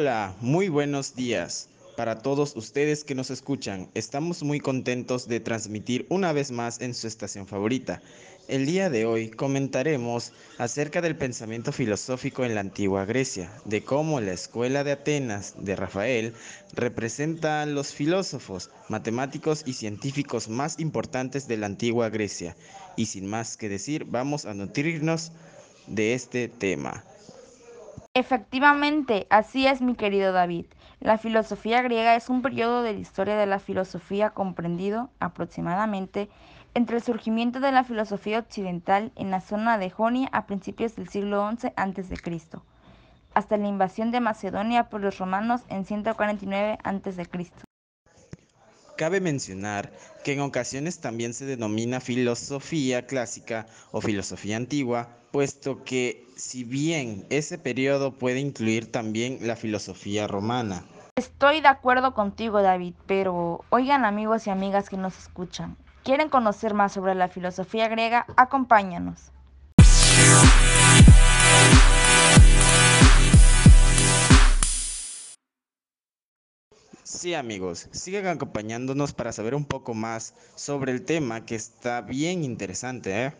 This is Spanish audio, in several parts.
Hola, muy buenos días. Para todos ustedes que nos escuchan, estamos muy contentos de transmitir una vez más en su estación favorita. El día de hoy comentaremos acerca del pensamiento filosófico en la antigua Grecia, de cómo la escuela de Atenas de Rafael representa a los filósofos, matemáticos y científicos más importantes de la antigua Grecia. Y sin más que decir, vamos a nutrirnos de este tema. Efectivamente, así es mi querido David. La filosofía griega es un periodo de la historia de la filosofía comprendido aproximadamente entre el surgimiento de la filosofía occidental en la zona de Jonia a principios del siglo XI a.C., hasta la invasión de Macedonia por los romanos en 149 a.C. Cabe mencionar que en ocasiones también se denomina filosofía clásica o filosofía antigua, puesto que si bien ese periodo puede incluir también la filosofía romana. Estoy de acuerdo contigo, David, pero oigan amigos y amigas que nos escuchan, ¿quieren conocer más sobre la filosofía griega? Acompáñanos. Sí amigos, sigan acompañándonos para saber un poco más sobre el tema que está bien interesante. ¿eh?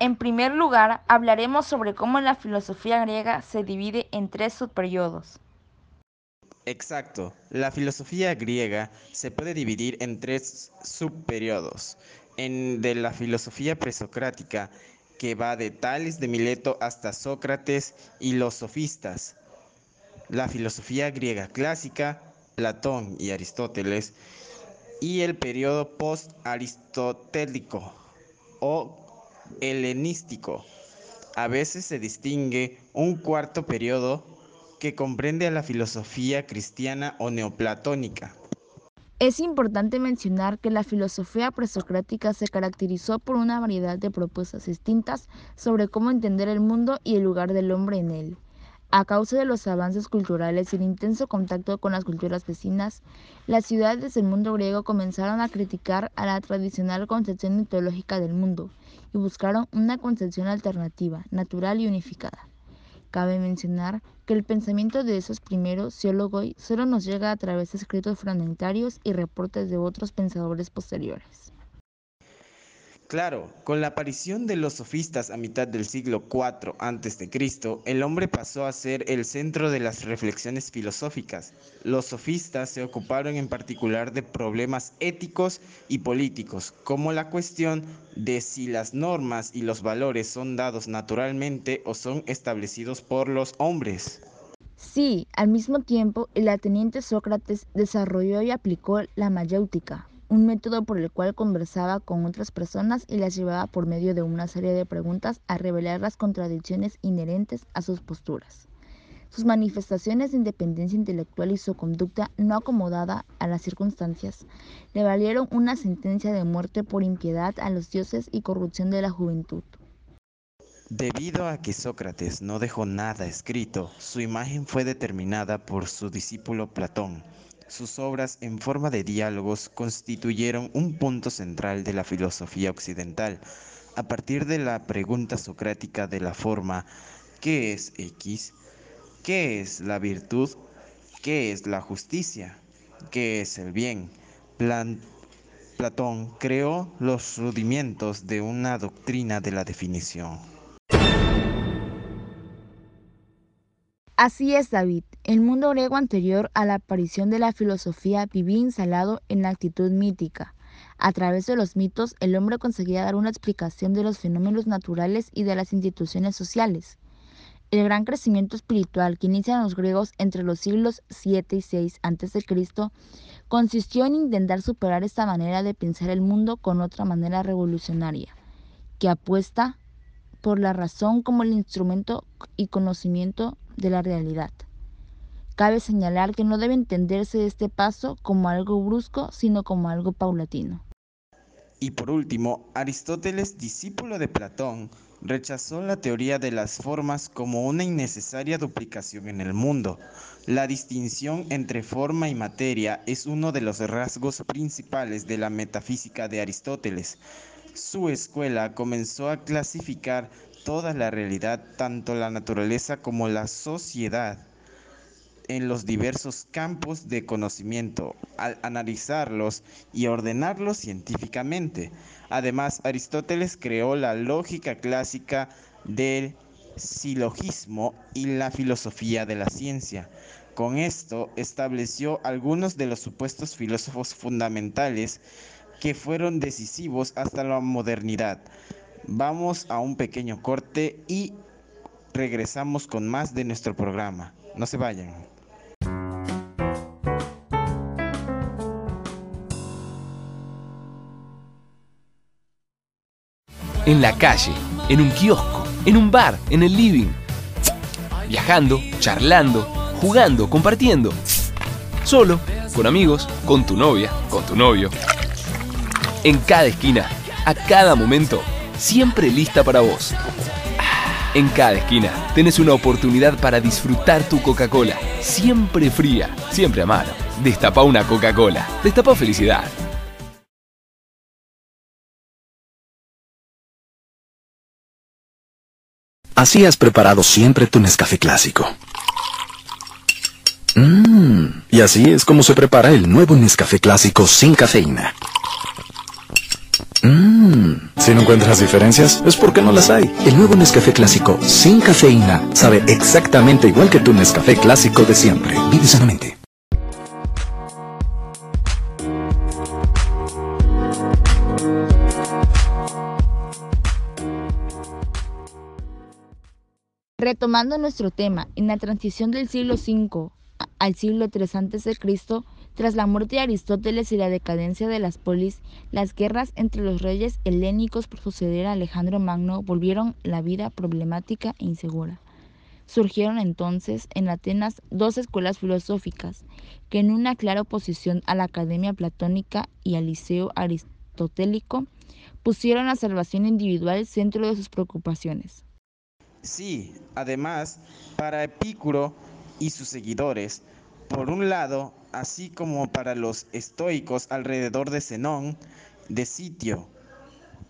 En primer lugar, hablaremos sobre cómo la filosofía griega se divide en tres subperiodos. Exacto, la filosofía griega se puede dividir en tres subperiodos. En de la filosofía presocrática, que va de Tales de Mileto hasta Sócrates y los sofistas. La filosofía griega clásica, Platón y Aristóteles, y el periodo post-aristotélico o helenístico. A veces se distingue un cuarto periodo que comprende a la filosofía cristiana o neoplatónica. Es importante mencionar que la filosofía presocrática se caracterizó por una variedad de propuestas distintas sobre cómo entender el mundo y el lugar del hombre en él. A causa de los avances culturales y el intenso contacto con las culturas vecinas, las ciudades del mundo griego comenzaron a criticar a la tradicional concepción mitológica del mundo y buscaron una concepción alternativa, natural y unificada. Cabe mencionar que el pensamiento de esos primeros sociólogos solo nos llega a través de escritos fragmentarios y reportes de otros pensadores posteriores. Claro, con la aparición de los sofistas a mitad del siglo IV a.C., el hombre pasó a ser el centro de las reflexiones filosóficas. Los sofistas se ocuparon en particular de problemas éticos y políticos, como la cuestión de si las normas y los valores son dados naturalmente o son establecidos por los hombres. Sí, al mismo tiempo, el ateniente Sócrates desarrolló y aplicó la mayéutica, un método por el cual conversaba con otras personas y las llevaba por medio de una serie de preguntas a revelar las contradicciones inherentes a sus posturas. Sus manifestaciones de independencia intelectual y su conducta no acomodada a las circunstancias le valieron una sentencia de muerte por impiedad a los dioses y corrupción de la juventud. Debido a que Sócrates no dejó nada escrito, su imagen fue determinada por su discípulo Platón, sus obras en forma de diálogos constituyeron un punto central de la filosofía occidental. A partir de la pregunta socrática de la forma ¿qué es X? ¿Qué es la virtud? ¿Qué es la justicia? ¿Qué es el bien? Platón creó los rudimentos de una doctrina de la definición. Así es, David. El mundo griego anterior a la aparición de la filosofía vivía instalado en la actitud mítica. A través de los mitos, el hombre conseguía dar una explicación de los fenómenos naturales y de las instituciones sociales. El gran crecimiento espiritual que inician los griegos entre los siglos 7 y 6 a.C. consistió en intentar superar esta manera de pensar el mundo con otra manera revolucionaria, que apuesta por la razón como el instrumento y conocimiento de la realidad. Cabe señalar que no debe entenderse este paso como algo brusco, sino como algo paulatino. Y por último, Aristóteles, discípulo de Platón, rechazó la teoría de las formas como una innecesaria duplicación en el mundo. La distinción entre forma y materia es uno de los rasgos principales de la metafísica de Aristóteles. Su escuela comenzó a clasificar toda la realidad, tanto la naturaleza como la sociedad, en los diversos campos de conocimiento al analizarlos y ordenarlos científicamente. Además, Aristóteles creó la lógica clásica del silogismo y la filosofía de la ciencia. Con esto estableció algunos de los supuestos filósofos fundamentales que fueron decisivos hasta la modernidad. Vamos a un pequeño corte y regresamos con más de nuestro programa. No se vayan. En la calle, en un kiosco, en un bar, en el living. Viajando, charlando, jugando, compartiendo. Solo, con amigos, con tu novia, con tu novio. En cada esquina, a cada momento, siempre lista para vos. En cada esquina tenés una oportunidad para disfrutar tu Coca-Cola. Siempre fría, siempre a mano. Destapa una Coca-Cola. Destapa felicidad. Así has preparado siempre tu Nescafé clásico. Mmm, y así es como se prepara el nuevo Nescafé clásico sin cafeína. Mmm, si no encuentras diferencias, es porque no las hay. El nuevo Nescafé clásico sin cafeína sabe exactamente igual que tu Nescafé clásico de siempre. Vive sanamente. Retomando nuestro tema, en la transición del siglo V al siglo III a.C., tras la muerte de Aristóteles y la decadencia de las polis, las guerras entre los reyes helénicos por suceder a Alejandro Magno volvieron la vida problemática e insegura. Surgieron entonces en Atenas dos escuelas filosóficas que en una clara oposición a la academia platónica y al liceo aristotélico pusieron la salvación individual centro de sus preocupaciones. Sí, además, para Epicuro y sus seguidores, por un lado, así como para los estoicos alrededor de Zenón, de sitio.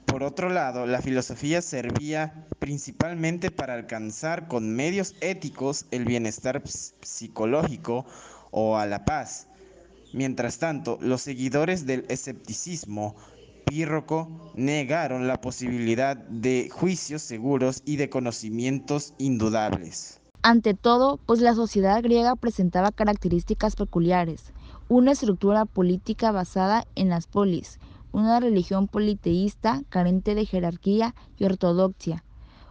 Por otro lado, la filosofía servía principalmente para alcanzar con medios éticos el bienestar psicológico o a la paz. Mientras tanto, los seguidores del escepticismo pírroco negaron la posibilidad de juicios seguros y de conocimientos indudables. Ante todo, pues la sociedad griega presentaba características peculiares, una estructura política basada en las polis, una religión politeísta carente de jerarquía y ortodoxia,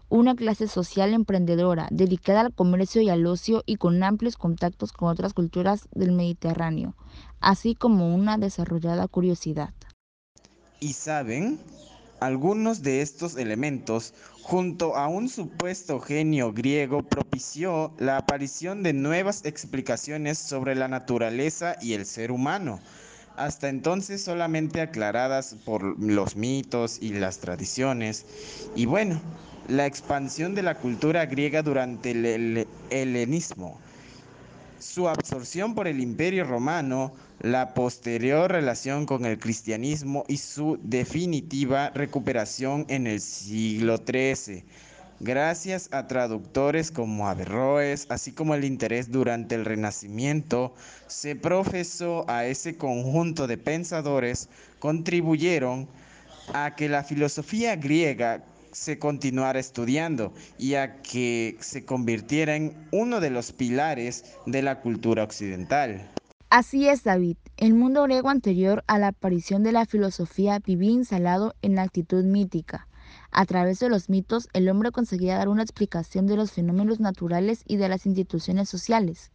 una clase social emprendedora dedicada al comercio y al ocio y con amplios contactos con otras culturas del Mediterráneo, así como una desarrollada curiosidad. ¿Y saben? Algunos de estos elementos, junto a un supuesto genio griego, propició la aparición de nuevas explicaciones sobre la naturaleza y el ser humano, hasta entonces solamente aclaradas por los mitos y las tradiciones. Y bueno, la expansión de la cultura griega durante el helenismo su absorción por el imperio romano, la posterior relación con el cristianismo y su definitiva recuperación en el siglo XIII, gracias a traductores como Averroes, así como el interés durante el Renacimiento, se profesó a ese conjunto de pensadores, contribuyeron a que la filosofía griega se continuara estudiando y a que se convirtiera en uno de los pilares de la cultura occidental. Así es, David. El mundo griego anterior a la aparición de la filosofía vivía instalado en la actitud mítica. A través de los mitos, el hombre conseguía dar una explicación de los fenómenos naturales y de las instituciones sociales.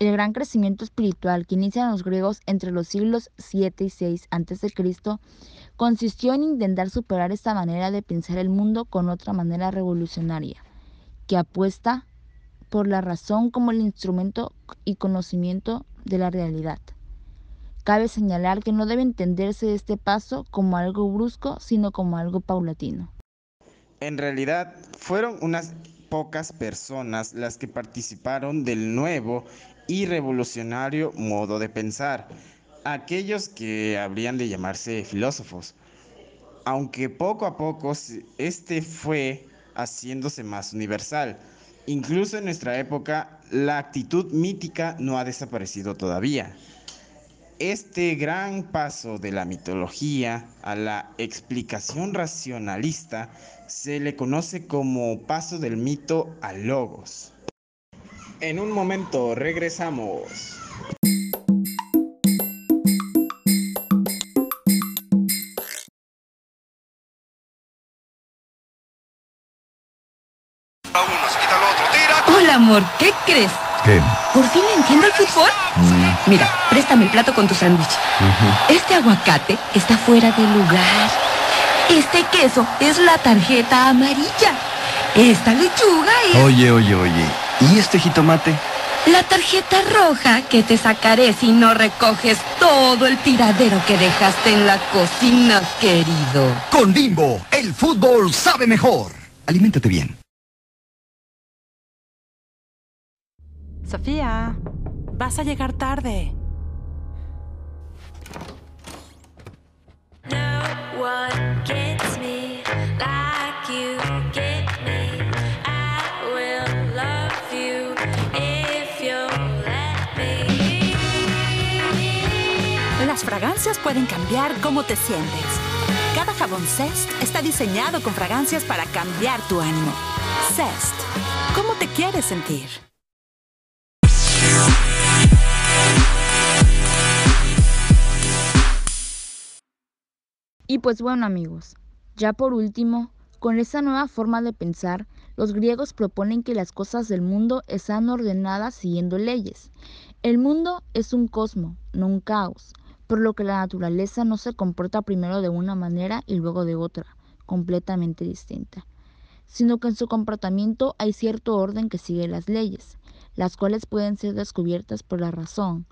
El gran crecimiento espiritual que inician los griegos entre los siglos 7 y 6 a.C. consistió en intentar superar esta manera de pensar el mundo con otra manera revolucionaria, que apuesta por la razón como el instrumento y conocimiento de la realidad. Cabe señalar que no debe entenderse este paso como algo brusco, sino como algo paulatino. En realidad, fueron unas pocas personas las que participaron del nuevo y revolucionario modo de pensar, aquellos que habrían de llamarse filósofos. Aunque poco a poco este fue haciéndose más universal. Incluso en nuestra época la actitud mítica no ha desaparecido todavía. Este gran paso de la mitología a la explicación racionalista se le conoce como paso del mito al logos. En un momento regresamos. Hola, amor, ¿qué crees? ¿Qué? ¿Por fin entiendo el fútbol? Mira, préstame el plato con tu sándwich. Este aguacate está fuera de lugar. Este queso es la tarjeta amarilla. Esta lechuga es... Oye, oye, oye. ¿Y este jitomate? La tarjeta roja que te sacaré si no recoges todo el tiradero que dejaste en la cocina, querido. Con Bimbo, el fútbol sabe mejor. Aliméntate bien. Sofía, vas a llegar tarde. No one gets me like you pueden cambiar cómo te sientes. Cada jabón Zest está diseñado con fragancias para cambiar tu ánimo. Zest, ¿cómo te quieres sentir? Y pues bueno amigos, ya por último, con esta nueva forma de pensar, los griegos proponen que las cosas del mundo están ordenadas siguiendo leyes. El mundo es un cosmo, no un caos, por lo que la naturaleza no se comporta primero de una manera y luego de otra, completamente distinta, sino que en su comportamiento hay cierto orden que sigue las leyes, las cuales pueden ser descubiertas por la razón,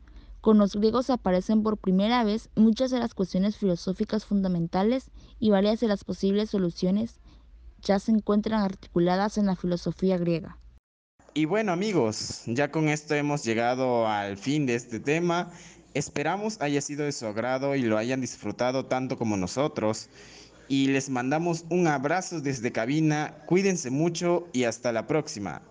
con los griegos aparecen por primera vez muchas de las cuestiones filosóficas fundamentales y varias de las posibles soluciones ya se encuentran articuladas en la filosofía griega. Y bueno amigos, ya con esto hemos llegado al fin de este tema. Esperamos haya sido de su agrado y lo hayan disfrutado tanto como nosotros. Y les mandamos un abrazo desde cabina, cuídense mucho y hasta la próxima.